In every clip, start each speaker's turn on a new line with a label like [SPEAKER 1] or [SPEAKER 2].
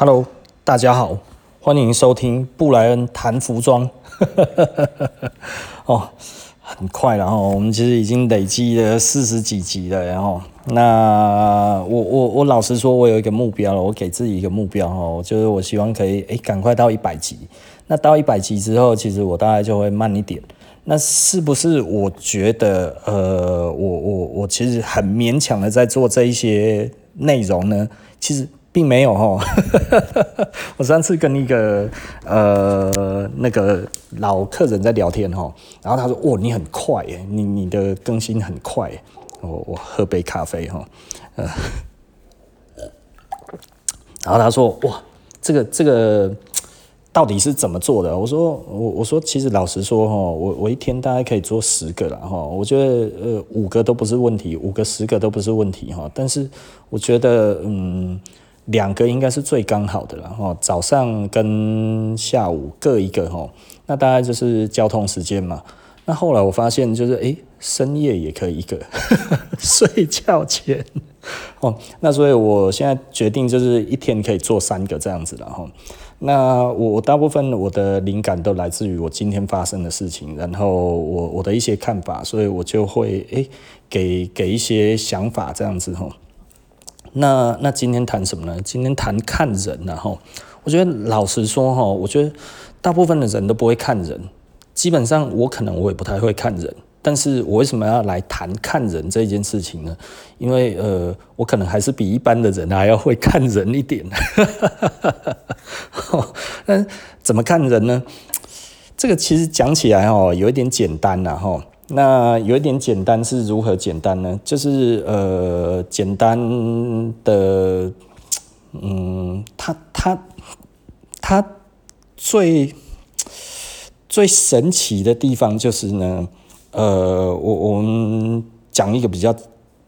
[SPEAKER 1] Hello，大家好，欢迎收听布莱恩谈服装。哦，很快了哈，我们其实已经累积了四十几集了，然后那我我我老实说，我有一个目标了，我给自己一个目标哦，就是我希望可以诶赶快到一百集。那到一百集之后，其实我大概就会慢一点。那是不是我觉得呃，我我我其实很勉强的在做这一些内容呢？其实。并没有哈，我上次跟一个呃那个老客人在聊天哈，然后他说：“哦，你很快耶，你你的更新很快。”我我喝杯咖啡哈，呃，然后他说：“哇，这个这个到底是怎么做的？”我说：“我我说其实老实说哈，我我一天大概可以做十个了哈，我觉得呃五个都不是问题，五个十个都不是问题哈，但是我觉得嗯。”两个应该是最刚好的了哈，早上跟下午各一个哈，那大概就是交通时间嘛。那后来我发现就是诶、深夜也可以一个，睡觉前哦。那所以我现在决定就是一天可以做三个这样子了哈。那我大部分我的灵感都来自于我今天发生的事情，然后我我的一些看法，所以我就会诶、给给一些想法这样子哈。那那今天谈什么呢？今天谈看人，然后我觉得老实说哈，我觉得大部分的人都不会看人，基本上我可能我也不太会看人，但是我为什么要来谈看人这件事情呢？因为呃，我可能还是比一般的人还要会看人一点。那怎么看人呢？这个其实讲起来哦，有一点简单呐哈。那有一点简单是如何简单呢？就是呃，简单的，嗯，他他他最最神奇的地方就是呢，呃，我我们讲一个比较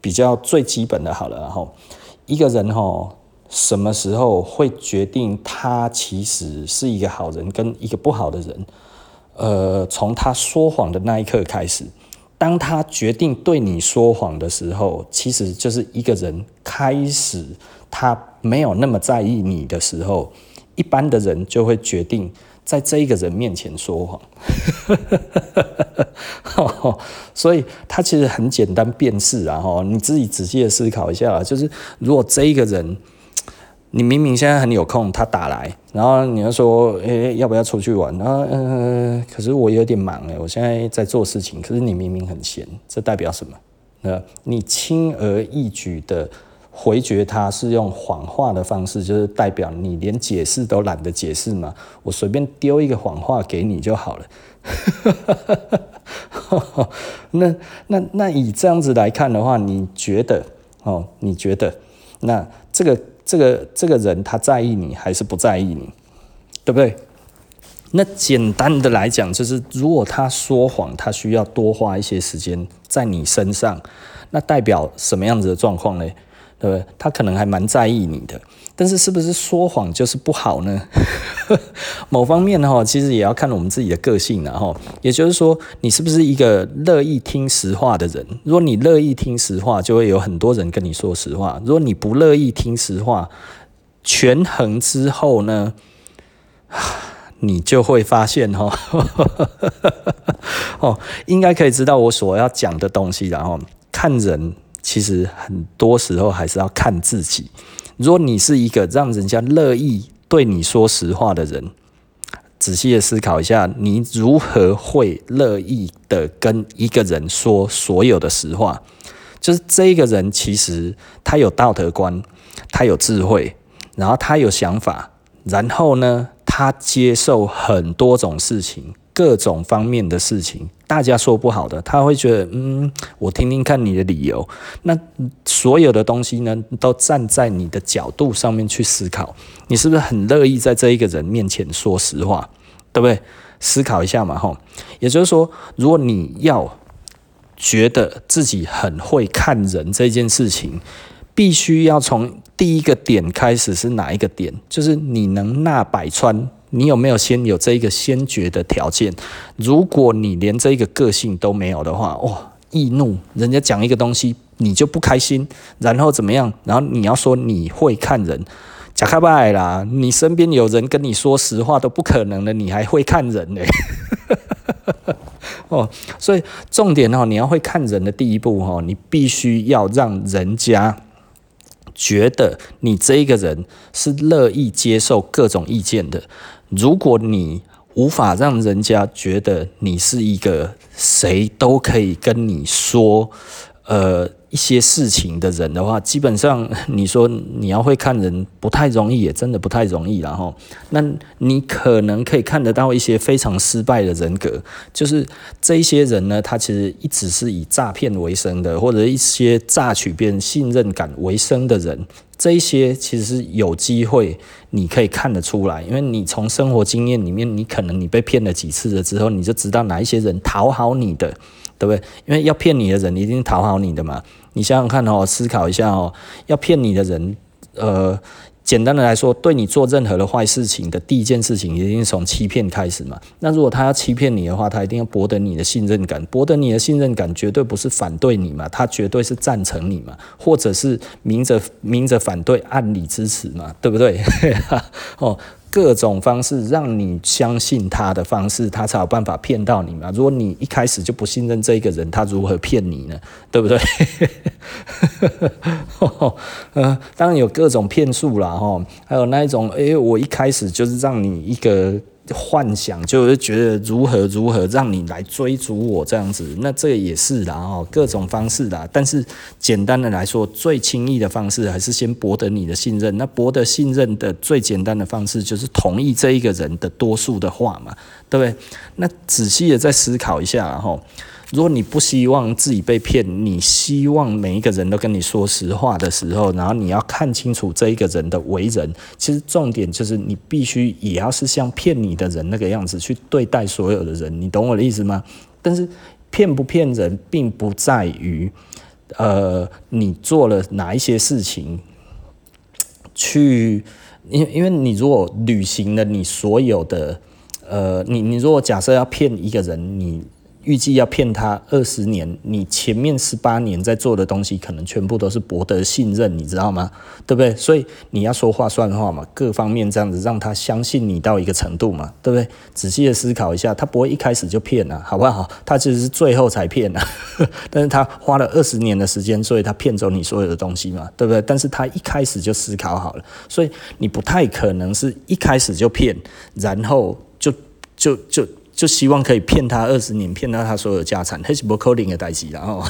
[SPEAKER 1] 比较最基本的好了，然后一个人哈，什么时候会决定他其实是一个好人跟一个不好的人？呃，从他说谎的那一刻开始，当他决定对你说谎的时候，其实就是一个人开始他没有那么在意你的时候，一般的人就会决定在这一个人面前说谎。所以他其实很简单辨识啊，哈，你自己仔细的思考一下，就是如果这一个人。你明明现在很有空，他打来，然后你要说，诶、要不要出去玩？然后，呃，可是我有点忙诶，我现在在做事情。可是你明明很闲，这代表什么？那你轻而易举的回绝他，是用谎话的方式，就是代表你连解释都懒得解释嘛？我随便丢一个谎话给你就好了。那那那以这样子来看的话，你觉得哦？你觉得那这个？这个这个人他在意你还是不在意你，对不对？那简单的来讲，就是如果他说谎，他需要多花一些时间在你身上，那代表什么样子的状况呢？对不对？他可能还蛮在意你的。但是是不是说谎就是不好呢？某方面哈，其实也要看我们自己的个性然后，也就是说，你是不是一个乐意听实话的人？如果你乐意听实话，就会有很多人跟你说实话；如果你不乐意听实话，权衡之后呢，你就会发现哈，哦，应该可以知道我所要讲的东西。然后看人，其实很多时候还是要看自己。如果你是一个让人家乐意对你说实话的人，仔细的思考一下，你如何会乐意的跟一个人说所有的实话？就是这一个人其实他有道德观，他有智慧，然后他有想法，然后呢，他接受很多种事情。各种方面的事情，大家说不好的，他会觉得，嗯，我听听看你的理由。那所有的东西呢，都站在你的角度上面去思考，你是不是很乐意在这一个人面前说实话，对不对？思考一下嘛，吼。也就是说，如果你要觉得自己很会看人这件事情，必须要从第一个点开始是哪一个点？就是你能纳百川。你有没有先有这一个先决的条件？如果你连这一个个性都没有的话，哇，易怒，人家讲一个东西你就不开心，然后怎么样？然后你要说你会看人，假开拜啦，你身边有人跟你说实话都不可能的，你还会看人呢？哦，所以重点哦，你要会看人的第一步哦，你必须要让人家觉得你这一个人是乐意接受各种意见的。如果你无法让人家觉得你是一个谁都可以跟你说，呃。一些事情的人的话，基本上你说你要会看人不太容易，也真的不太容易。然后，那你可能可以看得到一些非常失败的人格，就是这一些人呢，他其实一直是以诈骗为生的，或者一些榨取别人信任感为生的人，这一些其实是有机会你可以看得出来，因为你从生活经验里面，你可能你被骗了几次了之后，你就知道哪一些人讨好你的。对不对？因为要骗你的人一定讨好你的嘛。你想想看哦，思考一下哦，要骗你的人，呃，简单的来说，对你做任何的坏事情的第一件事情，一定从欺骗开始嘛。那如果他要欺骗你的话，他一定要博得你的信任感，博得你的信任感，绝对不是反对你嘛，他绝对是赞成你嘛，或者是明着明着反对，暗里支持嘛，对不对？哦。各种方式让你相信他的方式，他才有办法骗到你嘛。如果你一开始就不信任这个人，他如何骗你呢？对不对？呃，当然有各种骗术啦，哈，还有那一种，哎，我一开始就是让你一个。幻想就是觉得如何如何让你来追逐我这样子，那这也是啦哦，各种方式啦。但是简单的来说，最轻易的方式还是先博得你的信任。那博得信任的最简单的方式就是同意这一个人的多数的话嘛，对不对？那仔细的再思考一下，然后。如果你不希望自己被骗，你希望每一个人都跟你说实话的时候，然后你要看清楚这一个人的为人。其实重点就是你必须也要是像骗你的人那个样子去对待所有的人，你懂我的意思吗？但是骗不骗人，并不在于呃你做了哪一些事情去，因因为你如果履行了你所有的呃，你你如果假设要骗一个人，你。预计要骗他二十年，你前面十八年在做的东西，可能全部都是博得信任，你知道吗？对不对？所以你要说话算话嘛，各方面这样子让他相信你到一个程度嘛，对不对？仔细的思考一下，他不会一开始就骗啊，好不好？他其实是最后才骗啊，但是他花了二十年的时间，所以他骗走你所有的东西嘛，对不对？但是他一开始就思考好了，所以你不太可能是一开始就骗，然后就就。就就希望可以骗他二十年，骗到他所有家产，还是不可能的代志。然后，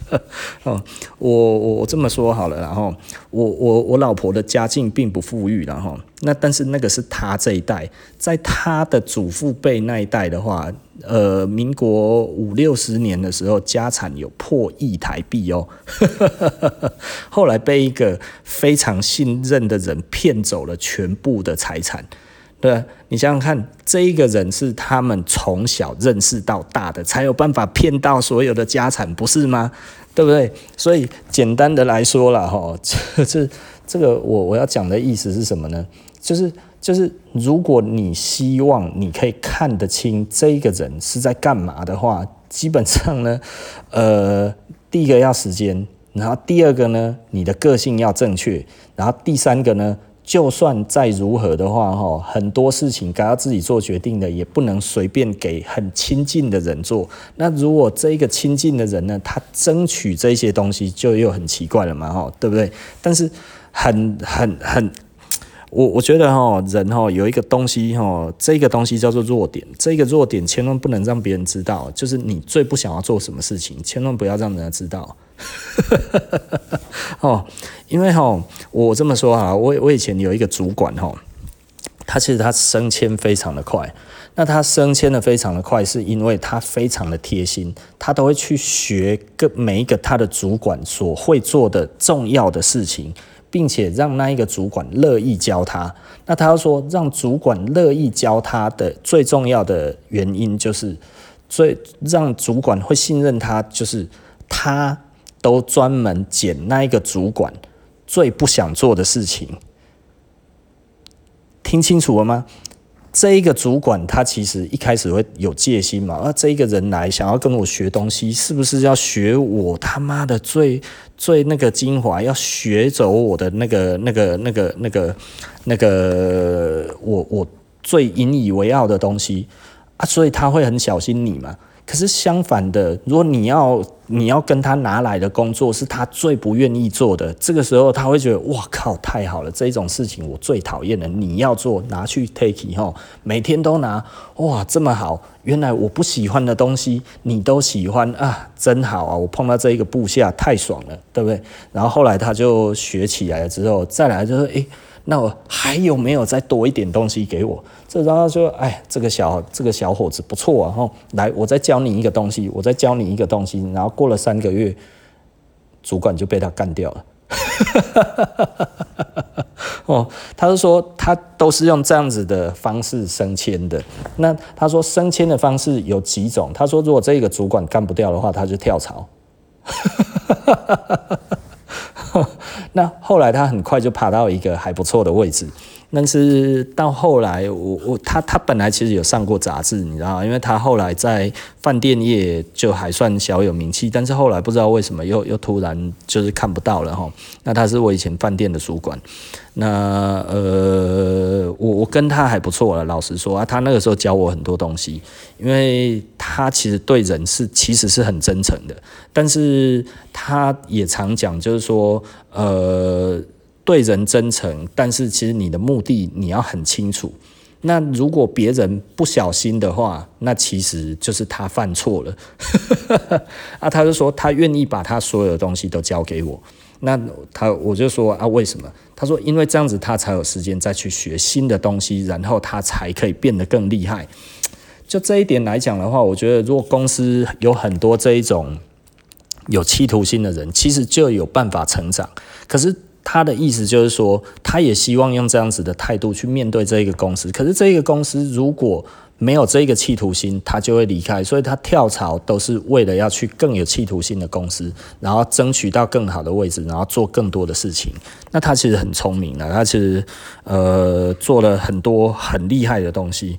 [SPEAKER 1] 哦，我我我这么说好了，然后我我我老婆的家境并不富裕，然后那但是那个是他这一代，在他的祖父辈那一代的话，呃，民国五六十年的时候，家产有破亿台币哦，后来被一个非常信任的人骗走了全部的财产。对，你想想看，这一个人是他们从小认识到大的，才有办法骗到所有的家产，不是吗？对不对？所以简单的来说了，哈，这这这个我我要讲的意思是什么呢？就是就是，如果你希望你可以看得清这一个人是在干嘛的话，基本上呢，呃，第一个要时间，然后第二个呢，你的个性要正确，然后第三个呢。就算再如何的话，哈，很多事情该要自己做决定的，也不能随便给很亲近的人做。那如果这个亲近的人呢，他争取这些东西，就又很奇怪了嘛，哈，对不对？但是很很很，我我觉得哈，人哈有一个东西哈，这个东西叫做弱点，这个弱点千万不能让别人知道，就是你最不想要做什么事情，千万不要让人家知道。哦，因为哈，我这么说哈，我我以前有一个主管哈，他其实他升迁非常的快。那他升迁的非常的快，是因为他非常的贴心，他都会去学个每一个他的主管所会做的重要的事情，并且让那一个主管乐意教他。那他说，让主管乐意教他的最重要的原因，就是最让主管会信任他，就是他。都专门捡那一个主管最不想做的事情，听清楚了吗？这一个主管他其实一开始会有戒心嘛，啊，这一个人来想要跟我学东西，是不是要学我他妈的最最那个精华，要学走我的那个那个那个那个那个我我最引以为傲的东西啊，所以他会很小心你嘛。可是相反的，如果你要你要跟他拿来的工作是他最不愿意做的，这个时候他会觉得哇靠，太好了，这种事情我最讨厌了，你要做拿去 take 吼，每天都拿，哇这么好，原来我不喜欢的东西你都喜欢啊，真好啊，我碰到这一个部下太爽了，对不对？然后后来他就学起来了之后，再来就是诶。那我还有没有再多一点东西给我？这然后说，哎，这个小这个小伙子不错啊，吼，来，我再教你一个东西，我再教你一个东西，然后过了三个月，主管就被他干掉了。哦，他就说他都是用这样子的方式升迁的。那他说升迁的方式有几种？他说如果这个主管干不掉的话，他就跳槽。那后来他很快就爬到一个还不错的位置，但是到后来我我他他本来其实有上过杂志，你知道？因为他后来在饭店业就还算小有名气，但是后来不知道为什么又又突然就是看不到了哈。那他是我以前饭店的主管。那呃，我我跟他还不错了，老实说啊，他那个时候教我很多东西，因为他其实对人是其实是很真诚的，但是他也常讲，就是说，呃，对人真诚，但是其实你的目的你要很清楚。那如果别人不小心的话，那其实就是他犯错了。啊，他就说他愿意把他所有的东西都交给我。那他我就说啊，为什么？他说因为这样子他才有时间再去学新的东西，然后他才可以变得更厉害。就这一点来讲的话，我觉得如果公司有很多这一种有企图心的人，其实就有办法成长。可是他的意思就是说，他也希望用这样子的态度去面对这一个公司。可是这一个公司如果没有这个企图心，他就会离开。所以他跳槽都是为了要去更有企图心的公司，然后争取到更好的位置，然后做更多的事情。那他其实很聪明的，他其实呃做了很多很厉害的东西。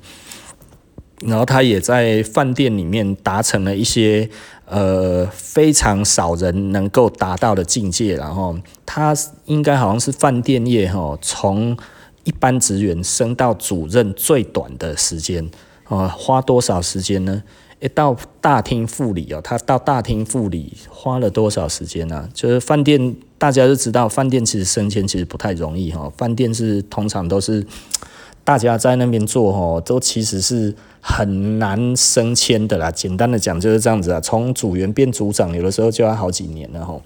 [SPEAKER 1] 然后他也在饭店里面达成了一些呃非常少人能够达到的境界。然后他应该好像是饭店业哈，从一般职员升到主任最短的时间。啊，花多少时间呢？一到大厅副理哦，他到大厅副理花了多少时间呢？就是饭店，大家都知道，饭店其实升迁其实不太容易哈。饭店是通常都是大家在那边做哈，都其实是。很难升迁的啦，简单的讲就是这样子啊。从组员变组长，有的时候就要好几年了吼。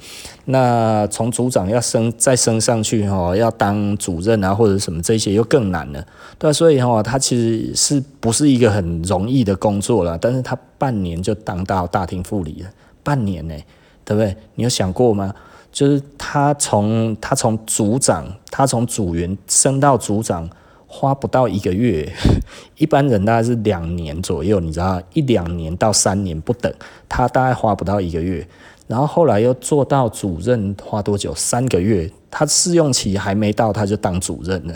[SPEAKER 1] 那从组长要升再升上去吼，要当主任啊或者什么这些又更难了。对，所以吼，他其实是不是一个很容易的工作啦？但是他半年就当到大厅副理了，半年呢，对不对？你有想过吗？就是他从他从组长，他从组员升到组长。花不到一个月，一般人大概是两年左右，你知道，一两年到三年不等，他大概花不到一个月。然后后来又做到主任，花多久？三个月，他试用期还没到，他就当主任了。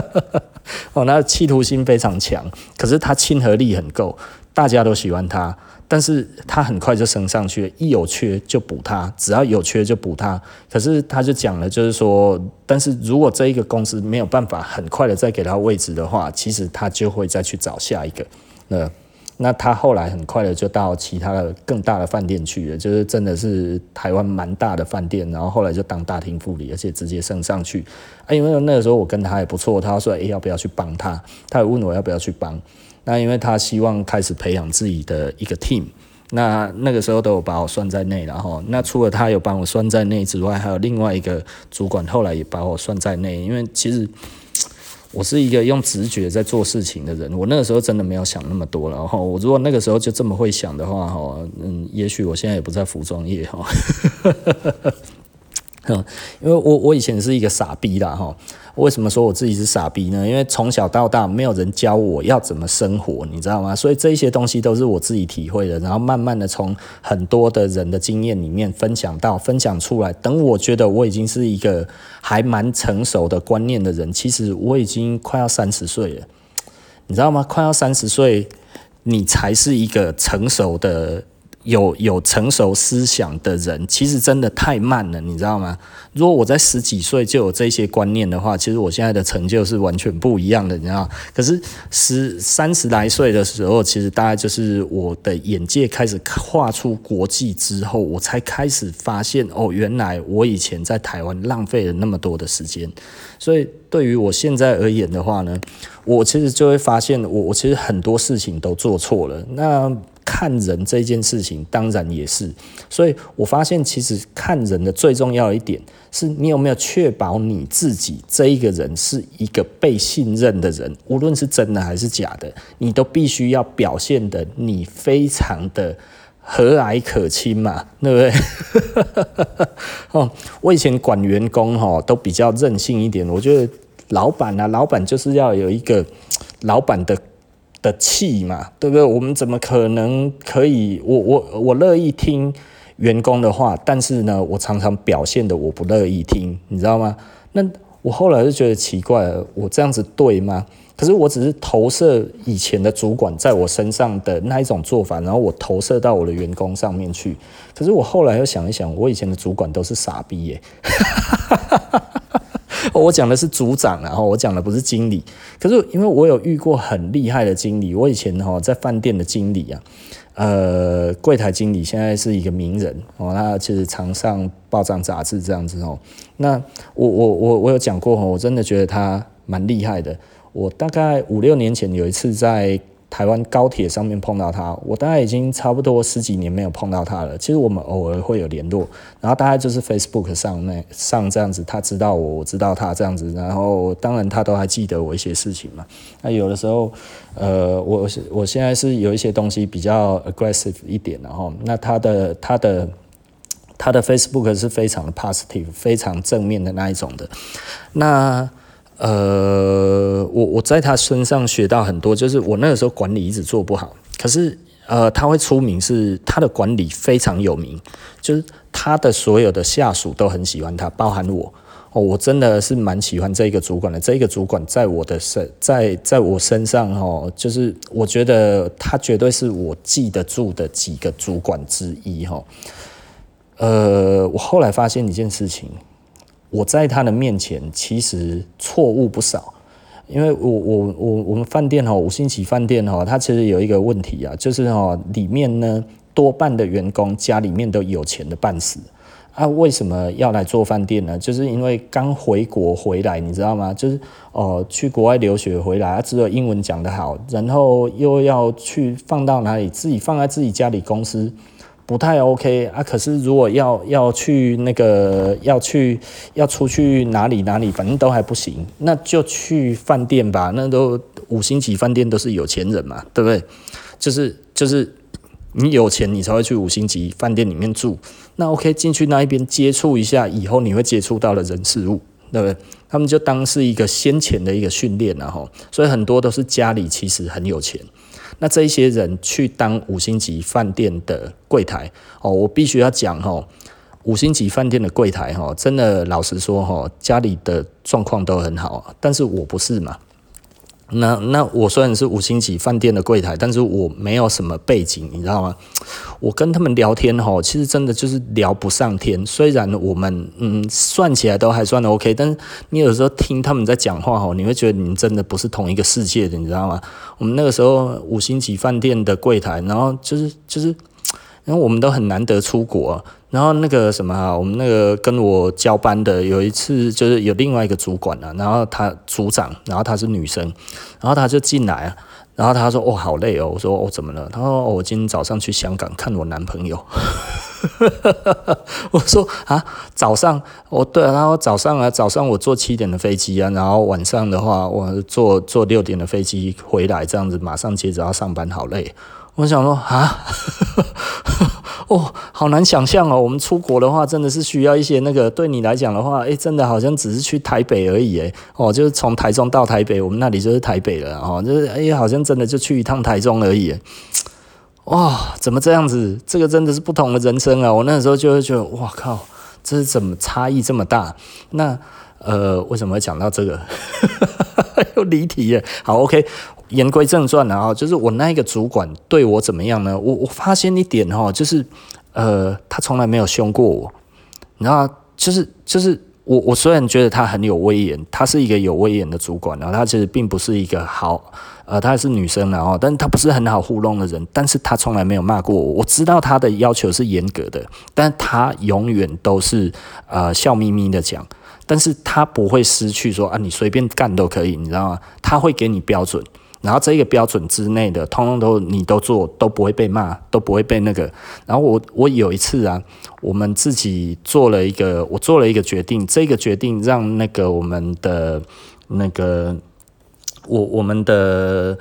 [SPEAKER 1] 哦，那企图心非常强，可是他亲和力很够，大家都喜欢他。但是他很快就升上去了，一有缺就补他，只要有缺就补他。可是他就讲了，就是说，但是如果这一个公司没有办法很快的再给他位置的话，其实他就会再去找下一个。那那他后来很快的就到其他的更大的饭店去了，就是真的是台湾蛮大的饭店，然后后来就当大厅副理，而且直接升上去。啊，因为那个时候我跟他也不错，他说，哎，要不要去帮他？他也问我要不要去帮。那因为他希望开始培养自己的一个 team，那那个时候都有把我算在内，然后那除了他有把我算在内之外，还有另外一个主管后来也把我算在内，因为其实我是一个用直觉在做事情的人，我那个时候真的没有想那么多了，然后我如果那个时候就这么会想的话，哈，嗯，也许我现在也不在服装业，哈，哼 因为我我以前是一个傻逼啦，哈。为什么说我自己是傻逼呢？因为从小到大没有人教我要怎么生活，你知道吗？所以这些东西都是我自己体会的，然后慢慢的从很多的人的经验里面分享到分享出来。等我觉得我已经是一个还蛮成熟的观念的人，其实我已经快要三十岁了。你知道吗？快要三十岁，你才是一个成熟的。有有成熟思想的人，其实真的太慢了，你知道吗？如果我在十几岁就有这些观念的话，其实我现在的成就是完全不一样的，你知道？可是十三十来岁的时候，其实大概就是我的眼界开始跨出国际之后，我才开始发现，哦，原来我以前在台湾浪费了那么多的时间。所以对于我现在而言的话呢，我其实就会发现，我我其实很多事情都做错了。那看人这件事情，当然也是。所以我发现，其实看人的最重要一点，是你有没有确保你自己这一个人是一个被信任的人，无论是真的还是假的，你都必须要表现的你非常的和蔼可亲嘛，对不对？哦，我以前管员工哈，都比较任性一点。我觉得老板啊，老板就是要有一个老板的。的气嘛，对不对？我们怎么可能可以？我我我乐意听员工的话，但是呢，我常常表现的我不乐意听，你知道吗？那我后来就觉得奇怪了，我这样子对吗？可是我只是投射以前的主管在我身上的那一种做法，然后我投射到我的员工上面去。可是我后来又想一想，我以前的主管都是傻逼耶。哦我讲的是组长，然后我讲的不是经理。可是因为我有遇过很厉害的经理，我以前哈在饭店的经理啊，呃，柜台经理现在是一个名人哦，他其实常上报章杂志这样子哦。那我我我我有讲过哈，我真的觉得他蛮厉害的。我大概五六年前有一次在。台湾高铁上面碰到他，我大概已经差不多十几年没有碰到他了。其实我们偶尔会有联络，然后大概就是 Facebook 上那上这样子，他知道我，我知道他这样子，然后当然他都还记得我一些事情嘛。那有的时候，呃，我我现在是有一些东西比较 aggressive 一点，然后那他的他的他的 Facebook 是非常的 positive，非常正面的那一种的，那。呃，我我在他身上学到很多，就是我那个时候管理一直做不好，可是呃，他会出名是他的管理非常有名，就是他的所有的下属都很喜欢他，包含我哦，我真的是蛮喜欢这个主管的，这个主管在我的身在在我身上哦，就是我觉得他绝对是我记得住的几个主管之一哈。呃，我后来发现一件事情。我在他的面前其实错误不少，因为我我我我们饭店哈五星级饭店哈，它其实有一个问题啊，就是哈里面呢多半的员工家里面都有钱的半死啊，为什么要来做饭店呢？就是因为刚回国回来，你知道吗？就是哦、去国外留学回来，他只有英文讲得好，然后又要去放到哪里，自己放在自己家里公司。不太 OK 啊，可是如果要要去那个要去要出去哪里哪里，反正都还不行，那就去饭店吧。那都五星级饭店都是有钱人嘛，对不对？就是就是你有钱，你才会去五星级饭店里面住。那 OK，进去那一边接触一下，以后你会接触到的人事物，对不对？他们就当是一个先前的一个训练然后，所以很多都是家里其实很有钱。那这一些人去当五星级饭店的柜台哦，我必须要讲哦，五星级饭店的柜台哈，真的老实说哈，家里的状况都很好，但是我不是嘛。那那我虽然是五星级饭店的柜台，但是我没有什么背景，你知道吗？我跟他们聊天哈，其实真的就是聊不上天。虽然我们嗯算起来都还算 OK，但是你有时候听他们在讲话哈，你会觉得你们真的不是同一个世界的，你知道吗？我们那个时候五星级饭店的柜台，然后就是就是，然后我们都很难得出国。然后那个什么啊，我们那个跟我交班的有一次就是有另外一个主管啊，然后他组长，然后她是女生，然后她就进来啊，然后她说哦好累哦，我说哦怎么了？她说哦我今天早上去香港看我男朋友，我说啊早上哦对啊，然后早上啊早上我坐七点的飞机啊，然后晚上的话我坐坐六点的飞机回来，这样子马上接着要上班，好累。我想说啊，哦，好难想象哦。我们出国的话，真的是需要一些那个。对你来讲的话，诶，真的好像只是去台北而已，诶，哦，就是从台中到台北，我们那里就是台北了，哦，就是诶，好像真的就去一趟台中而已。哇，怎么这样子？这个真的是不同的人生啊！我那时候就会觉得，哇靠，这是怎么差异这么大？那呃，为什么会讲到这个？又离题了。好，OK。言归正传了啊，就是我那一个主管对我怎么样呢？我我发现一点哈，就是呃，他从来没有凶过我，你知道，就是就是我我虽然觉得他很有威严，他是一个有威严的主管，然后他其实并不是一个好呃，他是女生然后，但是他不是很好糊弄的人，但是他从来没有骂过我。我知道他的要求是严格的，但他永远都是呃笑眯眯的讲。但是他不会失去说啊，你随便干都可以，你知道吗？他会给你标准，然后这个标准之内的，通通都你都做，都不会被骂，都不会被那个。然后我我有一次啊，我们自己做了一个，我做了一个决定，这个决定让那个我们的那个我我们的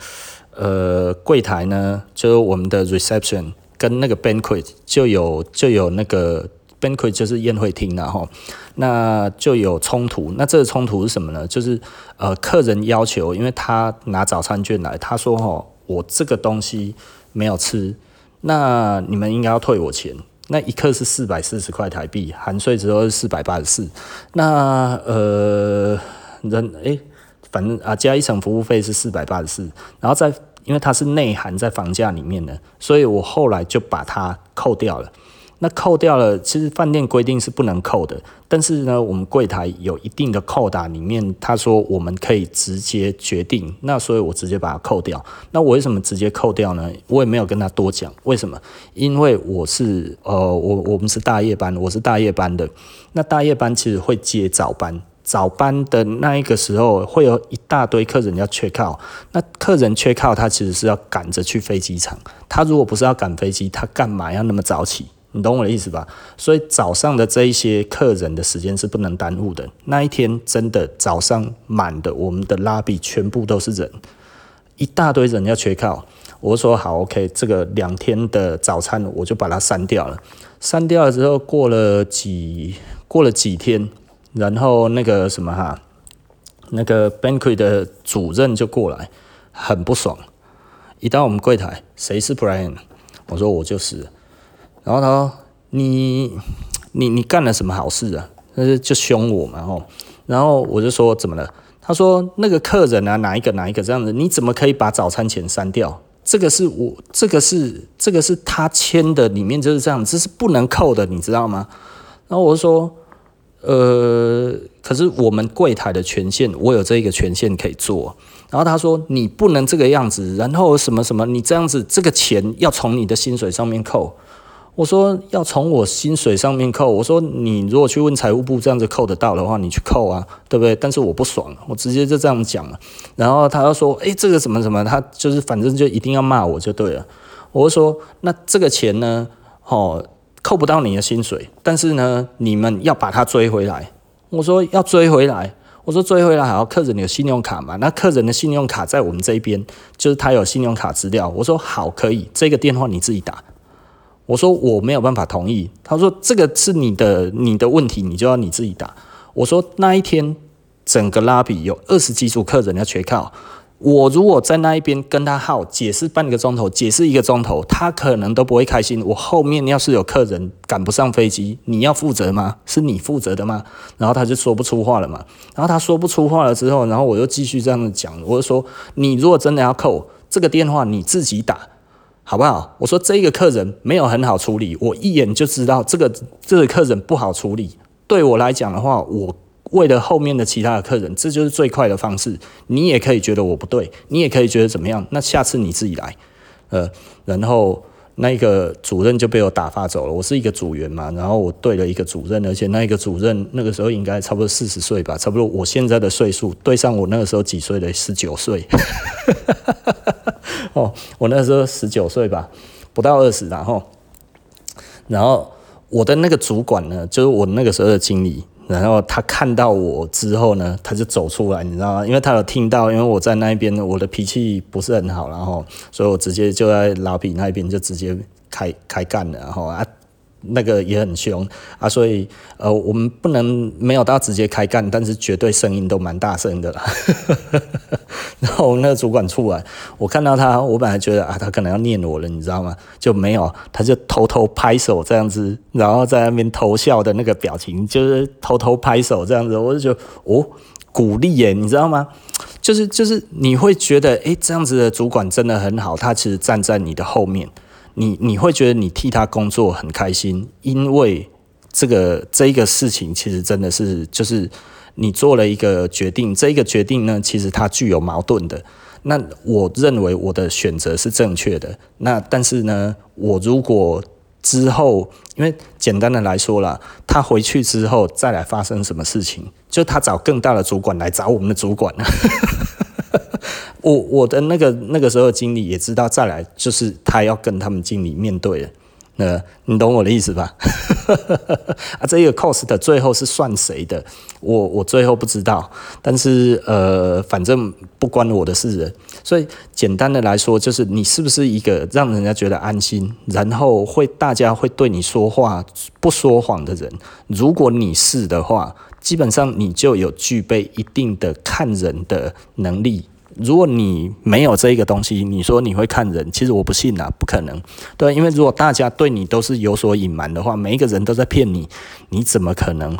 [SPEAKER 1] 呃柜台呢，就是我们的 reception 跟那个 banquet 就有就有那个。Banquet 就是宴会厅，然后那就有冲突。那这个冲突是什么呢？就是呃，客人要求，因为他拿早餐券来，他说：“哦，我这个东西没有吃，那你们应该要退我钱。那一客是四百四十块台币，含税之后是四百八十四。那呃，人诶、反正啊，加一层服务费是四百八十四，然后再因为它是内含在房价里面的，所以我后来就把它扣掉了。”那扣掉了，其实饭店规定是不能扣的，但是呢，我们柜台有一定的扣打，里面他说我们可以直接决定，那所以我直接把它扣掉。那我为什么直接扣掉呢？我也没有跟他多讲，为什么？因为我是呃，我我们是大夜班，我是大夜班的。那大夜班其实会接早班，早班的那一个时候会有一大堆客人要缺靠那客人缺靠他其实是要赶着去飞机场，他如果不是要赶飞机，他干嘛要那么早起？你懂我的意思吧？所以早上的这一些客人的时间是不能耽误的。那一天真的早上满的，我们的拉比全部都是人，一大堆人要缺靠。我说好，OK，这个两天的早餐我就把它删掉了。删掉了之后，过了几过了几天，然后那个什么哈，那个 banquet 的主任就过来，很不爽。一到我们柜台，谁是 Brian？我说我就是。然后他说：“你你你干了什么好事啊？”但是就凶我嘛，吼。然后我就说：“怎么了？”他说：“那个客人啊，哪一个哪一个这样子？你怎么可以把早餐钱删掉？这个是我，这个是这个是他签的，里面就是这样，这是不能扣的，你知道吗？”然后我说：“呃，可是我们柜台的权限，我有这个权限可以做。”然后他说：“你不能这个样子，然后什么什么，你这样子，这个钱要从你的薪水上面扣。”我说要从我薪水上面扣。我说你如果去问财务部这样子扣得到的话，你去扣啊，对不对？但是我不爽，我直接就这样讲了。然后他又说，诶，这个怎么怎么，他就是反正就一定要骂我就对了。我说那这个钱呢，哦，扣不到你的薪水，但是呢，你们要把它追回来。我说要追回来，我说追回来还要客人有信用卡嘛？那客人的信用卡在我们这边，就是他有信用卡资料。我说好，可以，这个电话你自己打。我说我没有办法同意，他说这个是你的你的问题，你就要你自己打。我说那一天整个拉比有二十几组客人要缺靠，我如果在那一边跟他耗解释半个钟头，解释一个钟头，他可能都不会开心。我后面要是有客人赶不上飞机，你要负责吗？是你负责的吗？然后他就说不出话了嘛。然后他说不出话了之后，然后我又继续这样子讲，我就说你如果真的要扣这个电话，你自己打。好不好？我说这个客人没有很好处理，我一眼就知道这个这个客人不好处理。对我来讲的话，我为了后面的其他的客人，这就是最快的方式。你也可以觉得我不对，你也可以觉得怎么样？那下次你自己来。呃，然后那一个主任就被我打发走了。我是一个组员嘛，然后我对了一个主任，而且那一个主任那个时候应该差不多四十岁吧，差不多我现在的岁数对上我那个时候几岁的十九岁。哦，我那时候十九岁吧，不到二十，然后，然后我的那个主管呢，就是我那个时候的经理，然后他看到我之后呢，他就走出来，你知道吗？因为他有听到，因为我在那一边，我的脾气不是很好，然后，所以我直接就在老比那边就直接开开干了，然后啊。那个也很凶啊，所以呃，我们不能没有到直接开干，但是绝对声音都蛮大声的啦。然后那个主管出来，我看到他，我本来觉得啊，他可能要念我了，你知道吗？就没有，他就偷偷拍手这样子，然后在那边偷笑的那个表情，就是偷偷拍手这样子，我就觉得哦，鼓励耶，你知道吗？就是就是你会觉得，诶，这样子的主管真的很好，他其实站在你的后面，你你会觉得你替他工作很开心，因为这个这个事情其实真的是就是你做了一个决定，这个决定呢，其实它具有矛盾的。那我认为我的选择是正确的，那但是呢，我如果之后，因为简单的来说啦，他回去之后再来发生什么事情，就他找更大的主管来找我们的主管了。我我的那个那个时候经理也知道，再来就是他要跟他们经理面对了。呃，你懂我的意思吧？啊，这个 cost 最后是算谁的？我我最后不知道，但是呃，反正不关我的事。所以简单的来说，就是你是不是一个让人家觉得安心，然后会大家会对你说话不说谎的人？如果你是的话，基本上你就有具备一定的看人的能力。如果你没有这一个东西，你说你会看人，其实我不信啊，不可能。对，因为如果大家对你都是有所隐瞒的话，每一个人都在骗你，你怎么可能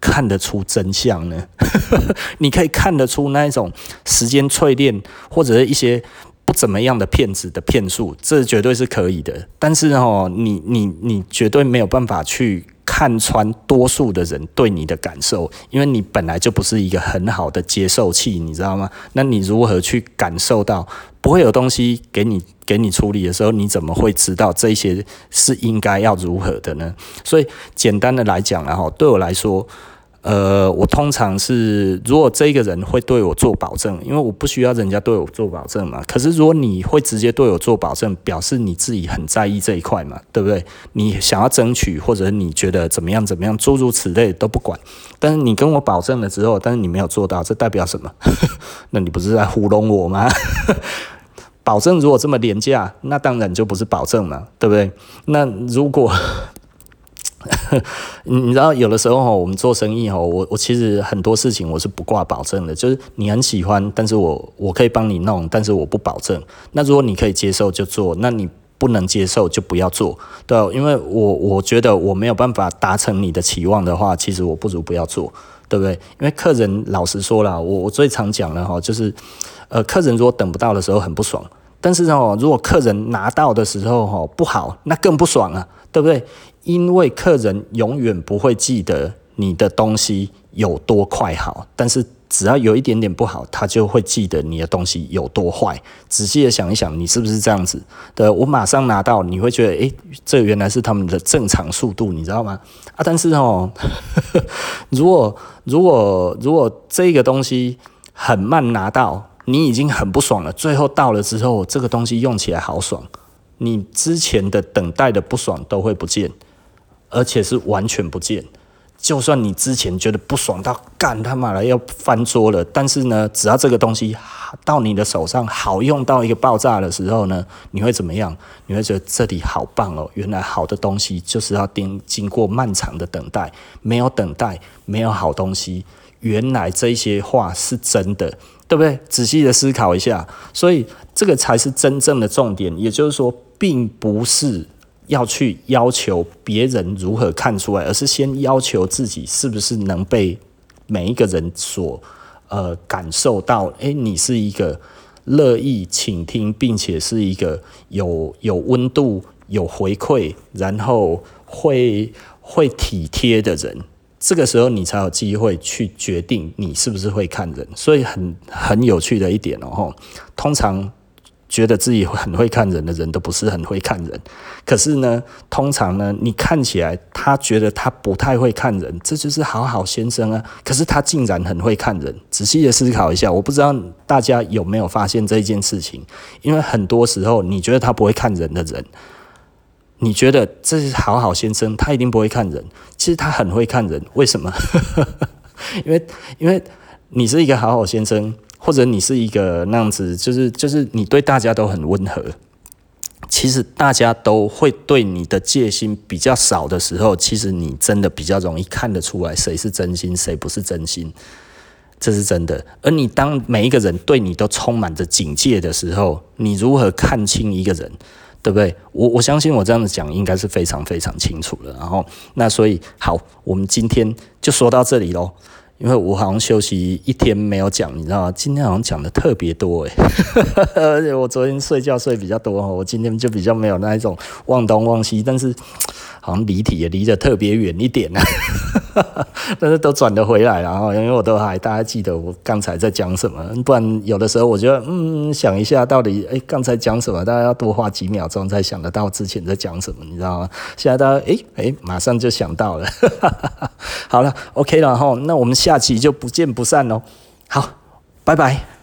[SPEAKER 1] 看得出真相呢？你可以看得出那一种时间淬炼，或者是一些不怎么样的骗子的骗术，这绝对是可以的。但是哦，你你你绝对没有办法去。看穿多数的人对你的感受，因为你本来就不是一个很好的接受器，你知道吗？那你如何去感受到不会有东西给你给你处理的时候，你怎么会知道这些是应该要如何的呢？所以简单的来讲，然后对我来说。呃，我通常是，如果这个人会对我做保证，因为我不需要人家对我做保证嘛。可是如果你会直接对我做保证，表示你自己很在意这一块嘛，对不对？你想要争取，或者你觉得怎么样怎么样，诸如此类都不管。但是你跟我保证了之后，但是你没有做到，这代表什么？那你不是在糊弄我吗？保证如果这么廉价，那当然就不是保证嘛，对不对？那如果 你知道，有的时候我们做生意我我其实很多事情我是不挂保证的，就是你很喜欢，但是我我可以帮你弄，但是我不保证。那如果你可以接受就做，那你不能接受就不要做，对，因为我我觉得我没有办法达成你的期望的话，其实我不如不要做，对不对？因为客人老实说了，我我最常讲的哈，就是呃，客人如果等不到的时候很不爽，但是哦，如果客人拿到的时候哈不好，那更不爽啊，对不对？因为客人永远不会记得你的东西有多快好，但是只要有一点点不好，他就会记得你的东西有多坏。仔细的想一想，你是不是这样子？对，我马上拿到，你会觉得，诶，这原来是他们的正常速度，你知道吗？啊，但是哦，如果如果如果这个东西很慢拿到，你已经很不爽了，最后到了之后，这个东西用起来好爽，你之前的等待的不爽都会不见。而且是完全不见，就算你之前觉得不爽到干他妈了要翻桌了，但是呢，只要这个东西到你的手上好用到一个爆炸的时候呢，你会怎么样？你会觉得这里好棒哦！原来好的东西就是要经经过漫长的等待，没有等待，没有好东西。原来这些话是真的，对不对？仔细的思考一下，所以这个才是真正的重点。也就是说，并不是。要去要求别人如何看出来，而是先要求自己是不是能被每一个人所呃感受到。诶、你是一个乐意倾听，并且是一个有有温度、有回馈，然后会会体贴的人。这个时候，你才有机会去决定你是不是会看人。所以很很有趣的一点哦，通常。觉得自己很会看人的人都不是很会看人，可是呢，通常呢，你看起来他觉得他不太会看人，这就是好好先生啊。可是他竟然很会看人，仔细的思考一下，我不知道大家有没有发现这一件事情？因为很多时候，你觉得他不会看人的人，你觉得这是好好先生，他一定不会看人，其实他很会看人。为什么？因为因为你是一个好好先生。或者你是一个那样子，就是就是你对大家都很温和，其实大家都会对你的戒心比较少的时候，其实你真的比较容易看得出来谁是真心，谁不是真心，这是真的。而你当每一个人对你都充满着警戒的时候，你如何看清一个人，对不对？我我相信我这样子讲应该是非常非常清楚了。然后那所以好，我们今天就说到这里喽。因为我好像休息一天没有讲，你知道吗？今天好像讲的特别多诶，而且 我昨天睡觉睡比较多，我今天就比较没有那一种忘东忘西，但是好像离题也离得特别远一点呢。但是都转得回来了哈，因为我都还大家记得我刚才在讲什么，不然有的时候我觉得嗯想一下到底哎刚才讲什么，大家要多花几秒钟才想得到之前在讲什么，你知道吗？现在大家诶诶马上就想到了，好了，OK 了哈，那我们下期就不见不散喽，好，拜拜。